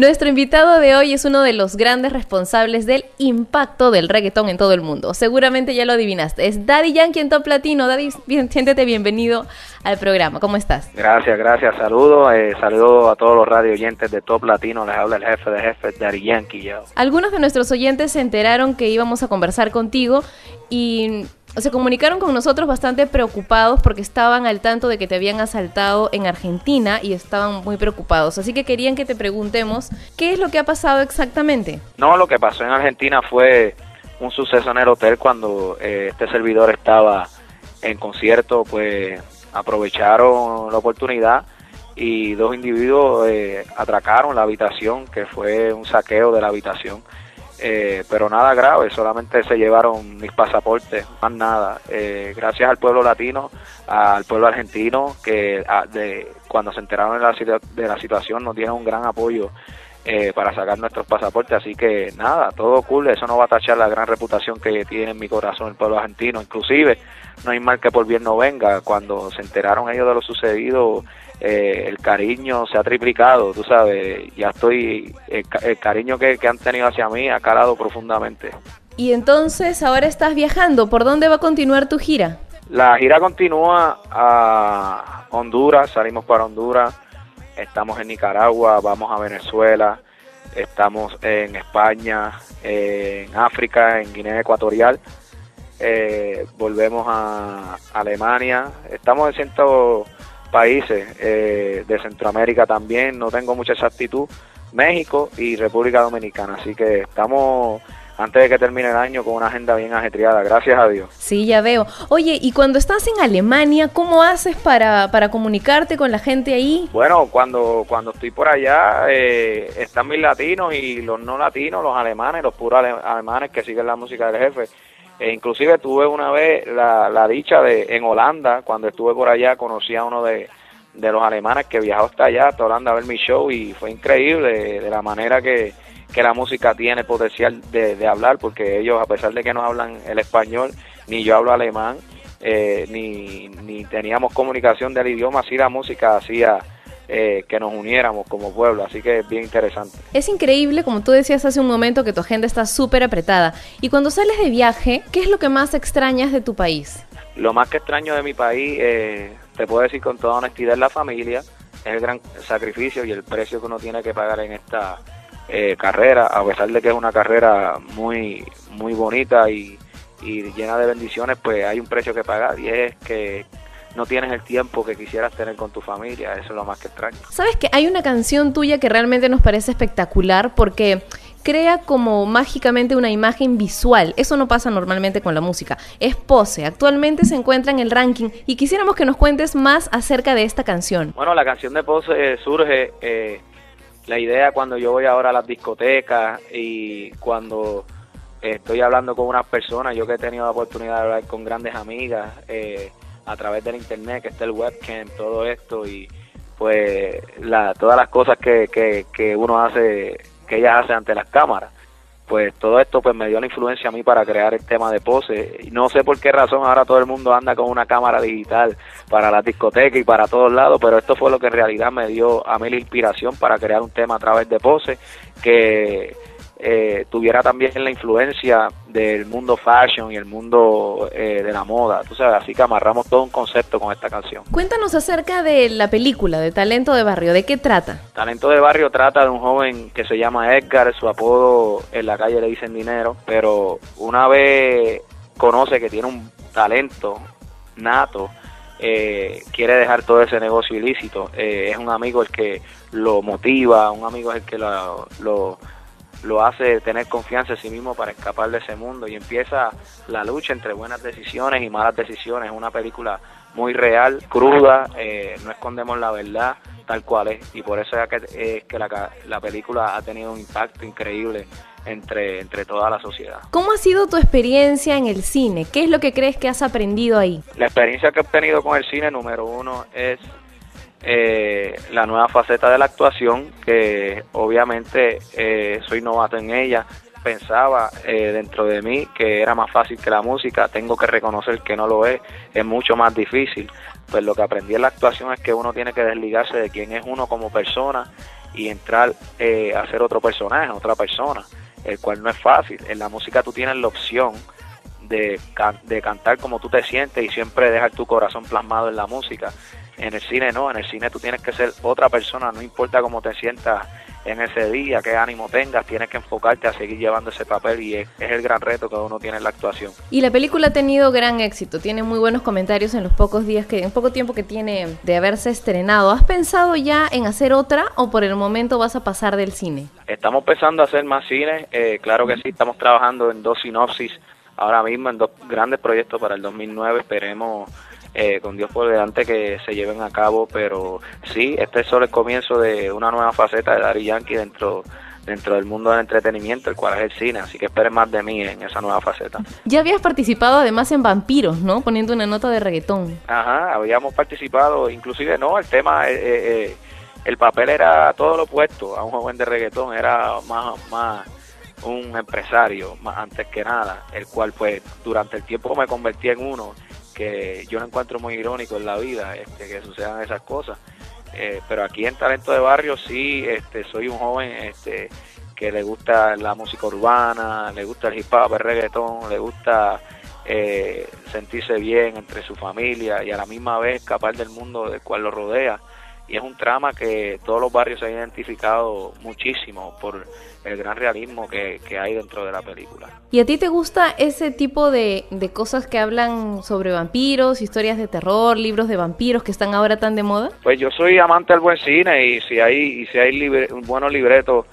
Nuestro invitado de hoy es uno de los grandes responsables del impacto del reggaetón en todo el mundo. Seguramente ya lo adivinaste. Es Daddy Yankee en Top Latino. Daddy, siéntete bienvenido al programa. ¿Cómo estás? Gracias, gracias. Saludos. Eh, saludos a todos los radio oyentes de Top Latino. Les habla el jefe de jefes, Daddy Yankee. Yo. Algunos de nuestros oyentes se enteraron que íbamos a conversar contigo y se comunicaron con nosotros bastante preocupados porque estaban al tanto de que te habían asaltado en Argentina y estaban muy preocupados. Así que querían que te preguntemos qué es lo que ha pasado exactamente. No, lo que pasó en Argentina fue un suceso en el hotel cuando eh, este servidor estaba en concierto, pues aprovecharon la oportunidad y dos individuos eh, atracaron la habitación, que fue un saqueo de la habitación eh, pero nada grave, solamente se llevaron mis pasaportes, más nada. Eh, gracias al pueblo latino, al pueblo argentino, que de, cuando se enteraron de la, de la situación nos dieron un gran apoyo eh, para sacar nuestros pasaportes, así que nada, todo cool, eso no va a tachar la gran reputación que tiene en mi corazón el pueblo argentino, inclusive no hay mal que por bien no venga, cuando se enteraron ellos de lo sucedido, eh, el cariño se ha triplicado, tú sabes, ya estoy, el, cariño que, han tenido hacia mí ha calado profundamente. Y entonces ahora estás viajando, ¿por dónde va a continuar tu gira? La gira continúa a Honduras, salimos para Honduras, estamos en Nicaragua, vamos a Venezuela, estamos en España, en África, en Guinea Ecuatorial, eh, volvemos a Alemania, estamos en ciento países eh, de Centroamérica también, no tengo mucha exactitud, México y República Dominicana, así que estamos antes de que termine el año con una agenda bien ajetreada, gracias a Dios. Sí, ya veo. Oye, y cuando estás en Alemania, ¿cómo haces para, para comunicarte con la gente ahí? Bueno, cuando, cuando estoy por allá, eh, están mis latinos y los no latinos, los alemanes, los puros alemanes que siguen la música del jefe. E inclusive tuve una vez la, la dicha de en Holanda, cuando estuve por allá, conocí a uno de, los alemanes que viajó hasta allá, hasta Holanda a ver mi show y fue increíble de, la manera que, que, la música tiene potencial de, de, hablar, porque ellos, a pesar de que no hablan el español, ni yo hablo alemán, eh, ni, ni teníamos comunicación del idioma, así la música hacía eh, que nos uniéramos como pueblo, así que es bien interesante. Es increíble, como tú decías hace un momento, que tu agenda está súper apretada. Y cuando sales de viaje, ¿qué es lo que más extrañas de tu país? Lo más que extraño de mi país, eh, te puedo decir con toda honestidad, es la familia, es el gran sacrificio y el precio que uno tiene que pagar en esta eh, carrera, a pesar de que es una carrera muy, muy bonita y, y llena de bendiciones, pues hay un precio que pagar y es que no tienes el tiempo que quisieras tener con tu familia, eso es lo más que extraño. Sabes que hay una canción tuya que realmente nos parece espectacular porque crea como mágicamente una imagen visual. Eso no pasa normalmente con la música. Es Pose. Actualmente se encuentra en el ranking y quisiéramos que nos cuentes más acerca de esta canción. Bueno, la canción de Pose surge eh, la idea cuando yo voy ahora a las discotecas y cuando estoy hablando con unas personas, yo que he tenido la oportunidad de hablar con grandes amigas. Eh, a través del internet, que está el webcam, todo esto y pues la, todas las cosas que, que, que uno hace, que ella hace ante las cámaras. Pues todo esto pues me dio la influencia a mí para crear el tema de pose. No sé por qué razón ahora todo el mundo anda con una cámara digital para la discoteca y para todos lados, pero esto fue lo que en realidad me dio a mí la inspiración para crear un tema a través de pose que eh, tuviera también la influencia del mundo fashion y el mundo eh, de la moda, tú sabes, así que amarramos todo un concepto con esta canción. Cuéntanos acerca de la película de Talento de Barrio, ¿de qué trata? Talento de Barrio trata de un joven que se llama Edgar, su apodo en la calle le dicen dinero, pero una vez conoce que tiene un talento nato, eh, quiere dejar todo ese negocio ilícito, es un amigo el que lo motiva, un amigo es el que lo lo hace tener confianza en sí mismo para escapar de ese mundo y empieza la lucha entre buenas decisiones y malas decisiones. Es una película muy real, cruda, eh, no escondemos la verdad tal cual es y por eso es que, es que la, la película ha tenido un impacto increíble entre, entre toda la sociedad. ¿Cómo ha sido tu experiencia en el cine? ¿Qué es lo que crees que has aprendido ahí? La experiencia que he obtenido con el cine, número uno, es eh, la nueva faceta de la actuación, que obviamente eh, soy novato en ella. Pensaba eh, dentro de mí que era más fácil que la música, tengo que reconocer que no lo es, es mucho más difícil. Pues lo que aprendí en la actuación es que uno tiene que desligarse de quién es uno como persona y entrar eh, a ser otro personaje, otra persona, el cual no es fácil. En la música tú tienes la opción de, de cantar como tú te sientes y siempre dejar tu corazón plasmado en la música. En el cine no, en el cine tú tienes que ser otra persona, no importa cómo te sientas en ese día, qué ánimo tengas, tienes que enfocarte a seguir llevando ese papel y es, el gran reto que uno tiene en la actuación. Y la película ha tenido gran éxito, tiene muy buenos comentarios en los pocos días que, en poco tiempo que tiene de haberse estrenado. ¿Has pensado ya en hacer otra o por el momento vas a pasar del cine? Estamos pensando a hacer más cine, eh, claro que sí, estamos trabajando en dos sinopsis ahora mismo, en dos grandes proyectos para el 2009, esperemos eh, con Dios por delante que se lleven a cabo, pero sí, este es solo el comienzo de una nueva faceta de Dari Yankee dentro dentro del mundo del entretenimiento, el cual es el cine, así que esperen más de mí en esa nueva faceta. Ya habías participado además en Vampiros, ¿no? Poniendo una nota de reggaetón. Ajá, habíamos participado, inclusive no, el tema, eh, eh, el papel era todo lo opuesto a un joven de reggaetón, era más, más un empresario, más antes que nada, el cual pues durante el tiempo me convertí en uno que yo lo encuentro muy irónico en la vida, este, que sucedan esas cosas. Eh, pero aquí en Talento de Barrio sí, este, soy un joven este, que le gusta la música urbana, le gusta el hip hop, el reggaetón, le gusta eh, sentirse bien entre su familia y a la misma vez escapar del mundo del cual lo rodea y es un trama que todos los barrios se han identificado muchísimo por el gran realismo que, hay dentro de la película. ¿Y a ti te gusta ese tipo de, cosas que hablan sobre vampiros, historias de terror, libros de vampiros que están ahora tan de moda? Pues yo soy amante del buen cine y si hay, y si hay un buenos libretos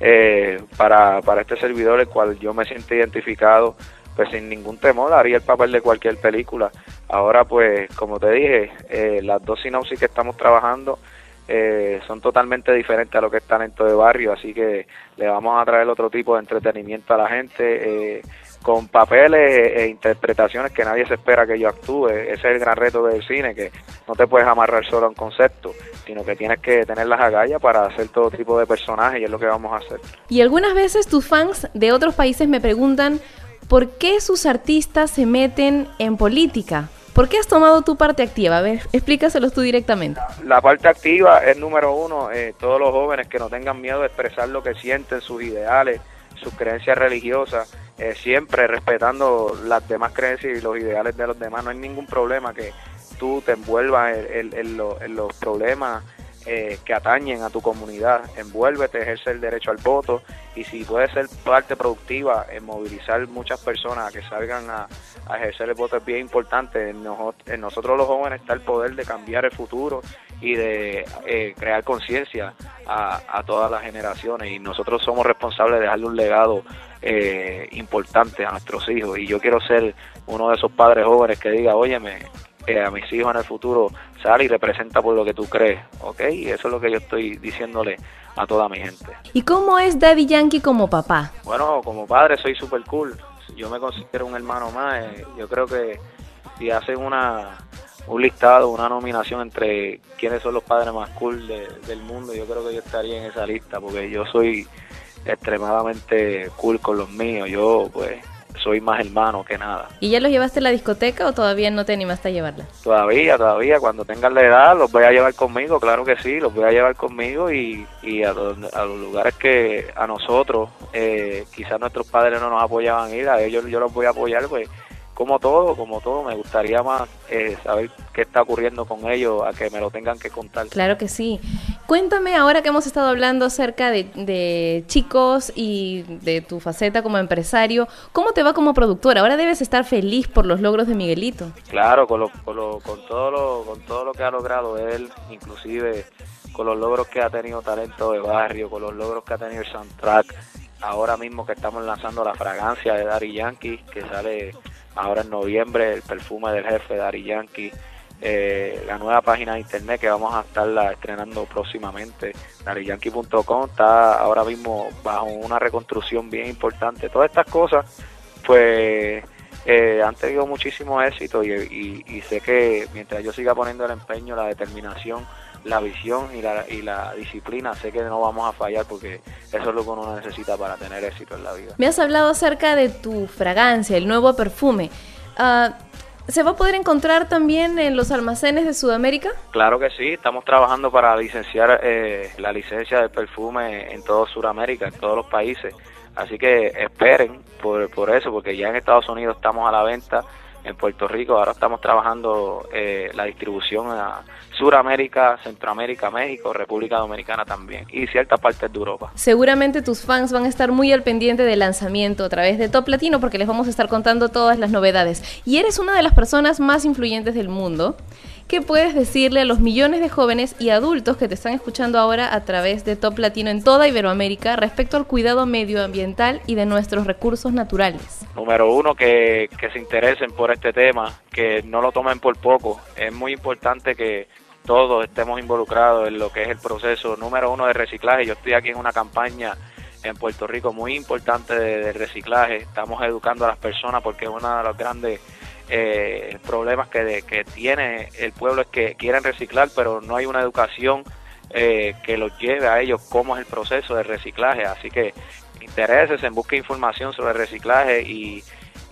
eh, para, para este servidor, el cual yo me siento identificado, pues sin ningún temor haría el papel de cualquier película. Ahora pues, como te dije, eh, las dos sinopsis que estamos trabajando eh, son totalmente diferentes a lo que está dentro de barrio, así que le vamos a traer otro tipo de entretenimiento a la gente. Eh, con papeles e interpretaciones que nadie se espera que yo actúe. Ese es el gran reto del cine, que no te puedes amarrar solo a un concepto, sino que tienes que tener las agallas para hacer todo tipo de personajes y es lo que vamos a hacer. Y algunas veces tus fans de otros países me preguntan, ¿por qué sus artistas se meten en política? ¿Por qué has tomado tu parte activa? A ver, explícaselos tú directamente. La parte activa es número uno, eh, todos los jóvenes que no tengan miedo de expresar lo que sienten, sus ideales, sus creencias religiosas, eh, siempre respetando las demás creencias y los ideales de los demás. No hay ningún problema que tú te envuelvas en los problemas eh, que atañen a tu comunidad. Envuélvete, ejerce el derecho al voto y si puedes ser parte productiva en movilizar muchas personas a que salgan a, ejercer el voto es bien importante. En, nosotros los jóvenes está el poder de cambiar el futuro y de eh, crear conciencia a, todas las generaciones y nosotros somos responsables de darle un legado eh, importante a nuestros hijos y yo quiero ser uno de esos padres jóvenes que diga, óyeme, a mis hijos en el futuro sale y representa por lo que tú crees, ¿ok? Y eso es lo que yo estoy diciéndole a toda mi gente. ¿Y cómo es Daddy Yankee como papá? Bueno, como padre soy súper cool. Yo me considero un hermano más. Eh, yo creo que si hacen una un listado, una nominación entre quiénes son los padres más cool del mundo, yo creo que yo estaría en esa lista porque yo soy extremadamente cool con los míos. Yo, pues, soy más hermano que nada. ¿Y ya los llevaste a la discoteca o todavía no te animaste a llevarla? Todavía, todavía, cuando tengan la edad los voy a llevar conmigo, claro que sí, los voy a llevar conmigo y, y a, a los lugares que a nosotros, eh, quizás nuestros padres no nos apoyaban ir, a ellos yo los voy a apoyar, pues como todo, como todo, me gustaría más eh, saber qué está ocurriendo con ellos a que me lo tengan que contar. Claro que sí. Cuéntame ahora que hemos estado hablando acerca de, chicos y de tu faceta como empresario, ¿cómo te va como productora? Ahora debes estar feliz por los logros de Miguelito. Claro, con, con, con, todo lo, con todo lo que ha logrado él, inclusive con los logros que ha tenido Talento de Barrio, con los logros que ha tenido el soundtrack. Ahora mismo que estamos lanzando la fragancia de Daddy Yankee, que sale ahora en noviembre el perfume del jefe Dari Yankee, eh, la nueva página de internet que vamos a estarla estrenando próximamente, dariyankee.com, está ahora mismo bajo una reconstrucción bien importante. Todas estas cosas, pues, eh, han tenido muchísimo éxito y sé que mientras yo siga poniendo el empeño, la determinación, la visión y la, y la disciplina, sé que no vamos a fallar porque eso es lo que uno necesita para tener éxito en la vida. Me has hablado acerca de tu fragancia, el nuevo perfume. Ah, ¿Se va a poder encontrar también en los almacenes de Sudamérica? Claro que sí, estamos trabajando para licenciar eh, la licencia del perfume en todo Sudamérica, en todos los países. Así que esperen por, por eso, porque ya en Estados Unidos estamos a la venta en Puerto Rico. Ahora estamos trabajando eh, la distribución a Suramérica, Centroamérica, México, República Dominicana también y ciertas partes de Europa. Seguramente tus fans van a estar muy al pendiente del lanzamiento a través de Top Latino porque les vamos a estar contando todas las novedades. Y eres una de las personas más influyentes del mundo. ¿Qué puedes decirle a los millones de jóvenes y adultos que te están escuchando ahora a través de Top Latino en toda Iberoamérica respecto al cuidado medioambiental y de nuestros recursos naturales? Número uno, que, que se interesen por este tema, que no lo tomen por poco. Es muy importante que todos estemos involucrados en lo que es el proceso número uno de reciclaje. Yo estoy aquí en una campaña en Puerto Rico muy importante de, de reciclaje. Estamos educando a las personas porque es uno de los grandes eh, problemas que, que tiene el pueblo es que quieren reciclar, pero no hay una educación eh, que los lleve a ellos cómo es el proceso de reciclaje. Así que intereses en busque información sobre reciclaje y,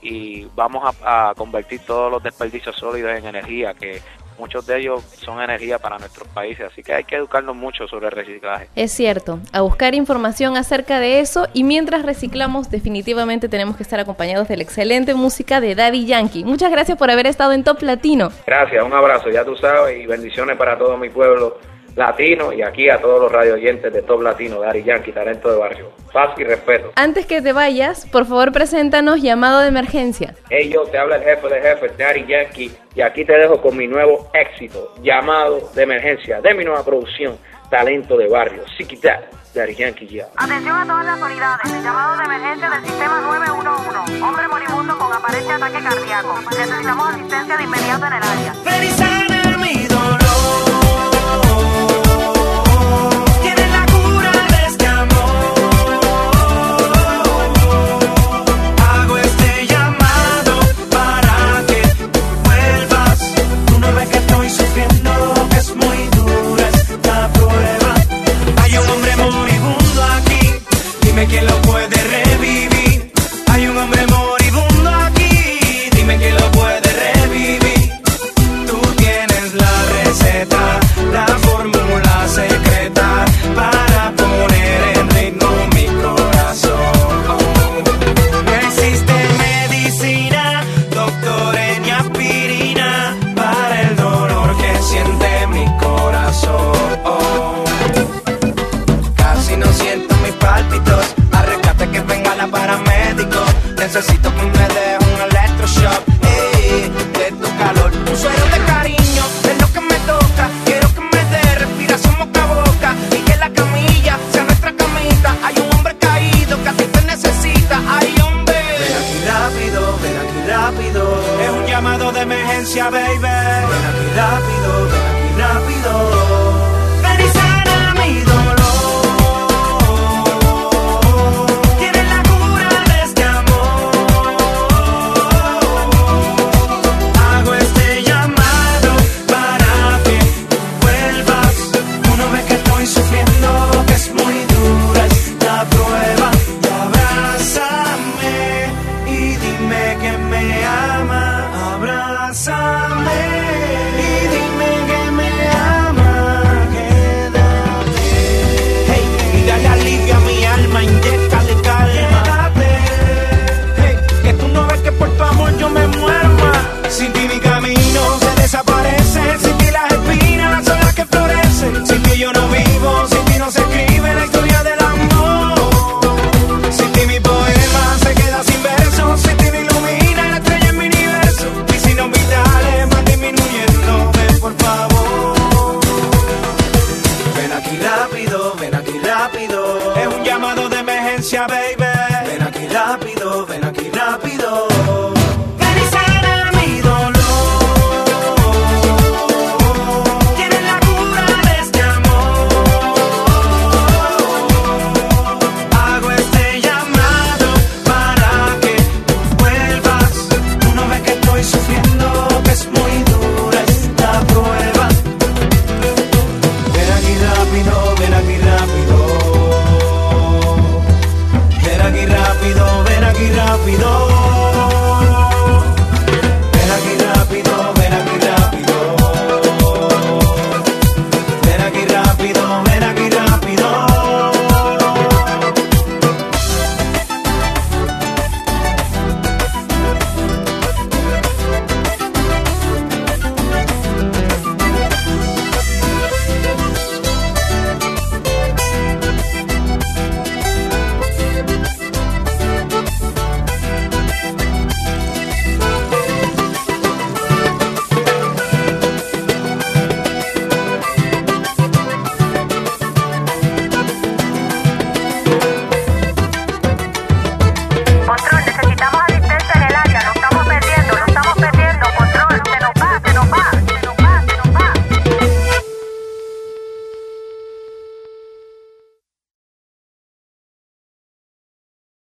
y vamos a, a, convertir todos los desperdicios sólidos en energía, que muchos de ellos son energía para nuestros países, así que hay que educarnos mucho sobre el reciclaje. Es cierto, a buscar información acerca de eso y mientras reciclamos definitivamente tenemos que estar acompañados de la excelente música de Daddy Yankee. Muchas gracias por haber estado en Top Latino. Gracias, un abrazo, ya tú sabes, y bendiciones para todo mi pueblo latino y aquí a todos los radio oyentes de Top Latino, Daddy Yankee, talento de barrio. Paz y respeto. Antes que te vayas, por favor preséntanos llamado de emergencia. Hey yo, te habla el jefe de jefes, Daddy Yankee, y aquí te dejo con mi nuevo éxito, llamado de emergencia, de mi nueva producción, talento de barrio, Siquita. Daddy Yankee ya. Atención a todas las unidades, llamado de emergencia del sistema 911. Hombre moribundo con aparente ataque cardíaco. Necesitamos asistencia de inmediato en el área.